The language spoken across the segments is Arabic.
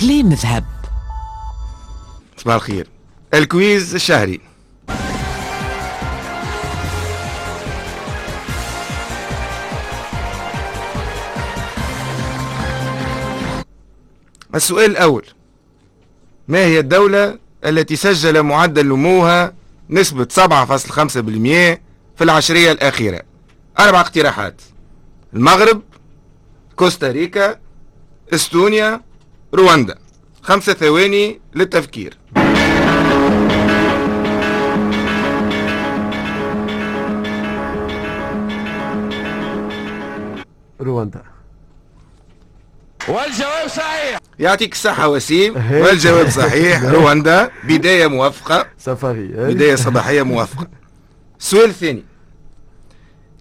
كلام ذهب صباح الخير. الكويز الشهري. السؤال الأول. ما هي الدولة التي سجل معدل نموها نسبة 7.5% في العشرية الأخيرة؟ أربع اقتراحات. المغرب كوستاريكا إستونيا رواندا. خمسة ثواني للتفكير. رواندا. والجواب صحيح. يعطيك الصحة وسيم. والجواب صحيح. رواندا. بداية موفقة سفاري بداية صباحية موفقة السؤال الثاني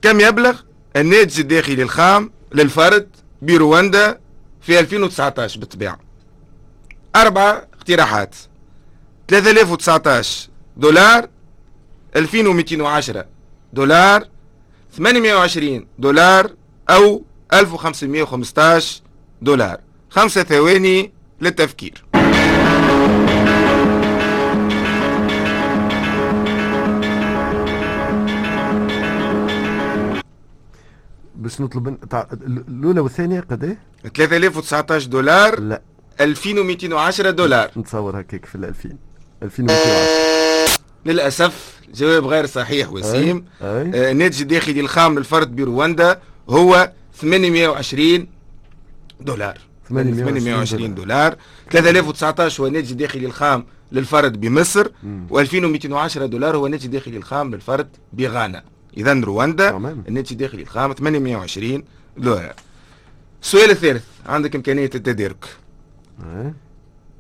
كم يبلغ الناتج الداخلي الخام للفرد برواندا في 2019 بالطبيعة. أربعة اقتراحات. 3019 دولار 2210 دولار 820 دولار أو 1515 دولار. خمسة ثواني للتفكير. باش نطلب تاع الأولى والثانية قد إيه؟ 3019 دولار. لا. 2210 دولار. نتصور هكاك في ال 2000 2210 للأسف جواب غير صحيح وسيم. أي. آه، الناتج الداخلي الخام للفرد برواندا هو 820 دولار. 820 820 دولار. 3019 هو الناتج الداخلي الخام للفرد بمصر. و2210 دولار هو الناتج الداخلي الخام للفرد بغانا. اذا رواندا تمام. الناتج الداخلي الخام 820 دولار السؤال الثالث. عندك إمكانية التدارك. أي.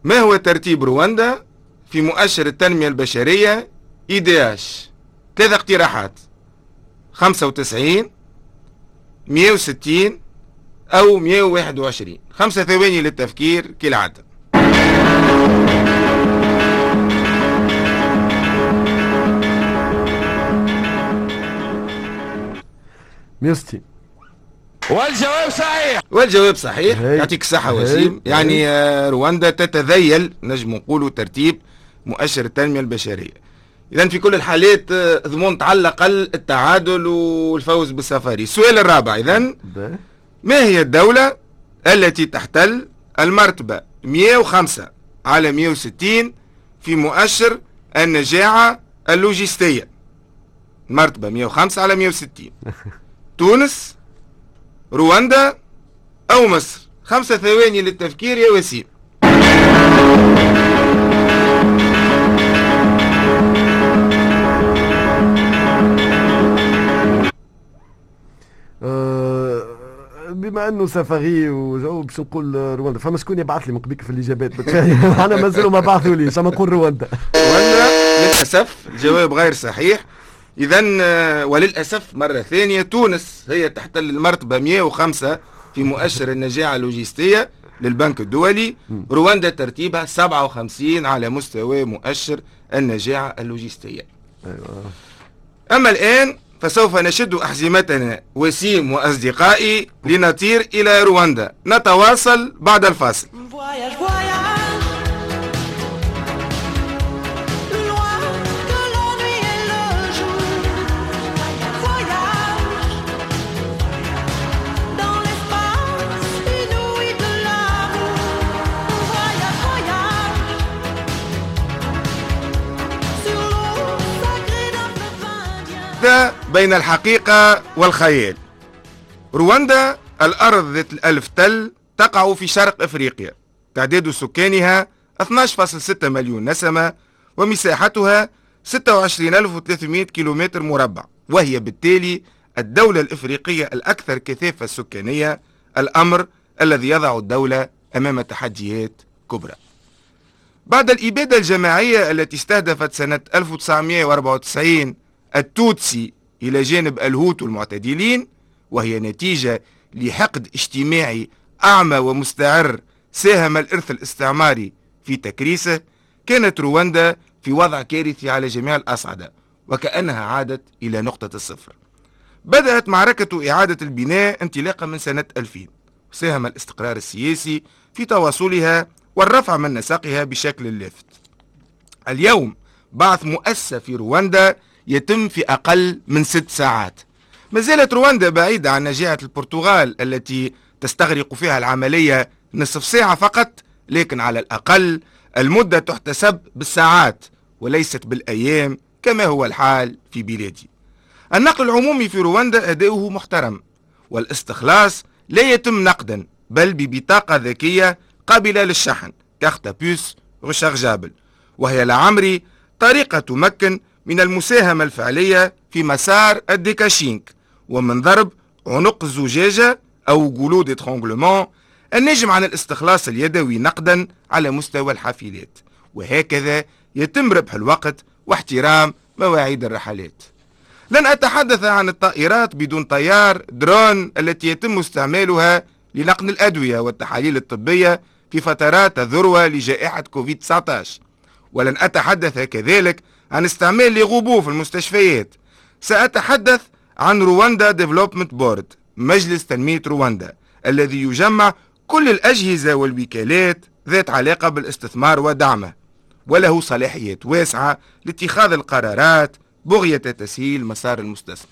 ما هو ترتيب رواندا في مؤشر التنمية البشرية إيدياش؟ ثلاثة اقتراحات. 95 160 أو 121 خمسة ثواني للتفكير كالعادة. 160 والجواب صحيح. والجواب صحيح. هي. يعطيك الصحة هي. وسيم. هي. يعني آه، رواندا تتذيل نجم نقولوا ترتيب مؤشر التنمية البشرية. إذا في كل الحالات آه، ضمون على الأقل التعادل والفوز بالسفاري. السؤال الرابع إذا ما هي الدولة التي تحتل المرتبة 105 على 160 في مؤشر النجاعة اللوجستية؟ مرتبة 105 على 160 تونس رواندا أو مصر. خمسة ثواني للتفكير يا وسيم. آه، بما أنه سفري وجو باش نقول رواندا فما شكون يبعث لي من قبيك في الإجابات؟ أنا مازالوا ما بعثوا لي أما نقول رواندا. ولا للأسف الجواب غير صحيح. إذا وللأسف مرة ثانية تونس هي تحتل المرتبة 105 في مؤشر النجاعة اللوجستية للبنك الدولي. رواندا ترتيبها 57 على مستوى مؤشر النجاعة اللوجستية. أيوه. أما الآن فسوف نشد أحزمتنا وسيم وأصدقائي لنطير إلى رواندا. نتواصل بعد الفاصل. بين الحقيقة والخيال. رواندا الأرض ذات الألف تل تقع في شرق أفريقيا. تعداد سكانها 12.6 مليون نسمة ومساحتها 26300 كيلومتر مربع. وهي بالتالي الدولة الإفريقية الأكثر كثافة سكانية الأمر الذي يضع الدولة أمام تحديات كبرى. بعد الإبادة الجماعية التي استهدفت سنة 1994 التوتسي إلى جانب الهوتو المعتدلين وهي نتيجة لحقد اجتماعي أعمى ومستعر ساهم الإرث الاستعماري في تكريسه. كانت رواندا في وضع كارثي على جميع الأصعدة وكأنها عادت إلى نقطة الصفر. بدأت معركة إعادة البناء انطلاقا من سنة 2000 وساهم الاستقرار السياسي في تواصلها والرفع من نسقها بشكل لافت اليوم بعث مؤسسة في رواندا يتم في أقل من ست ساعات. ما زالت رواندا بعيدة عن نجاعة البرتغال التي تستغرق فيها العملية نصف ساعة فقط لكن على الأقل المدة تحتسب بالساعات وليست بالأيام كما هو الحال في بلادي. النقل العمومي في رواندا أداؤه محترم والاستخلاص لا يتم نقدا بل ببطاقة ذكية قابلة للشحن carte rechargeable وهي لعمري طريقة تمكن من المساهمة الفعلية في مسار ال decashing ومن ضرب عنق الزجاجة أو goulot d'étranglement الناجم عن الاستخلاص اليدوي نقدا على مستوى الحافلات. وهكذا يتم ربح الوقت واحترام مواعيد الرحلات. لن أتحدث عن الطائرات بدون طيار drones التي يتم استعمالها لنقل الأدوية والتحاليل الطبية في فترات الذروة لجائحة كوفيد-19 ولن أتحدث كذلك عن استعمال لغوبو في المستشفيات. سأتحدث عن Rwanda Development Board مجلس تنمية رواندا الذي يجمع كل الأجهزة والوكالات ذات علاقة بالاستثمار ودعمه. وله صلاحيات واسعة لاتخاذ القرارات بغية تسهيل مسار المستثمر.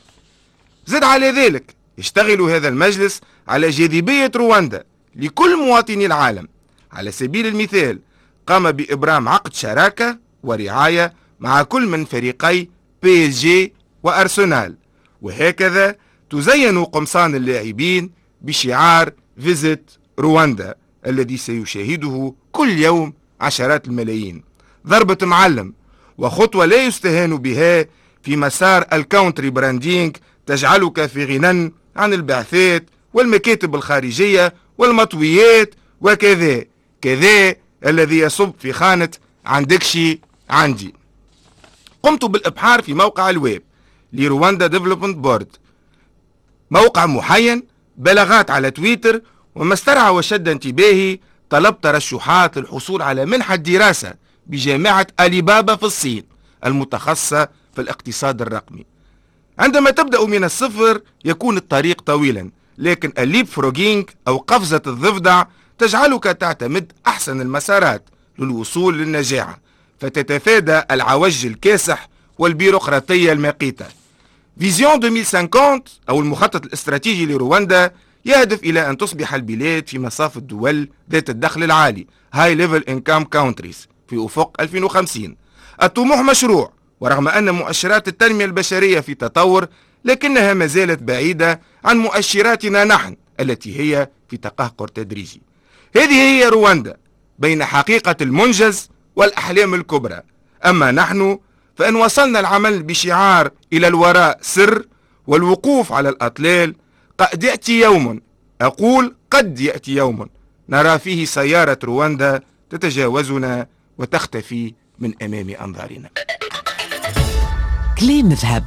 زد على ذلك يشتغل هذا المجلس على جاذبية رواندا لكل مواطني العالم. على سبيل المثال قام بإبرام عقد شراكة ورعاية مع كل من فريقي PSG وأرسنال. وهكذا تزين قمصان اللاعبين بشعار Visit Rwanda الذي سيشاهده كل يوم عشرات الملايين. ضربة معلم وخطوة لا يستهان بها في مسار ال country branding تجعلك في غنى عن البعثات والمكاتب الخارجية والمطويات وكذا كذا الذي يصب في خانة عندكشي عندي. قمت بالإبحار في موقع الويب ل Rwanda Development Board. موقع محين بلاغات على تويتر وما استرعى وشد انتباهي طلب ترشحات للحصول على منحة دراسة بجامعة أليبابا في الصين المتخصصة في الاقتصاد الرقمي. عندما تبدأ من الصفر يكون الطريق طويلا لكن ال leapfrogging أو قفزة الضفدع تجعلك تعتمد أحسن المسارات للوصول للنجاعة فتتفادى العوج الكاسح والبيروقراطية المقيتة. Vision 2050 أو المخطط الاستراتيجي لرواندا يهدف إلى أن تصبح البلاد في مصاف الدول ذات الدخل العالي High Level Income Countries في أفق 2050 الطموح مشروع ورغم أن مؤشرات التنمية البشرية في تطور لكنها ما زالت بعيدة عن مؤشراتنا نحن التي هي في تقهقر تدريجي. هذه هي رواندا بين حقيقة المنجز والأحلام الكبرى. أما نحن فإن وصلنا العمل بشعار إلى الوراء سر والوقوف على الأطلال قد يأتي يوم. أقول قد يأتي يوم. نرى فيه سيارة رواندا تتجاوزنا وتختفي من أمام أنظارنا. كليم ذهب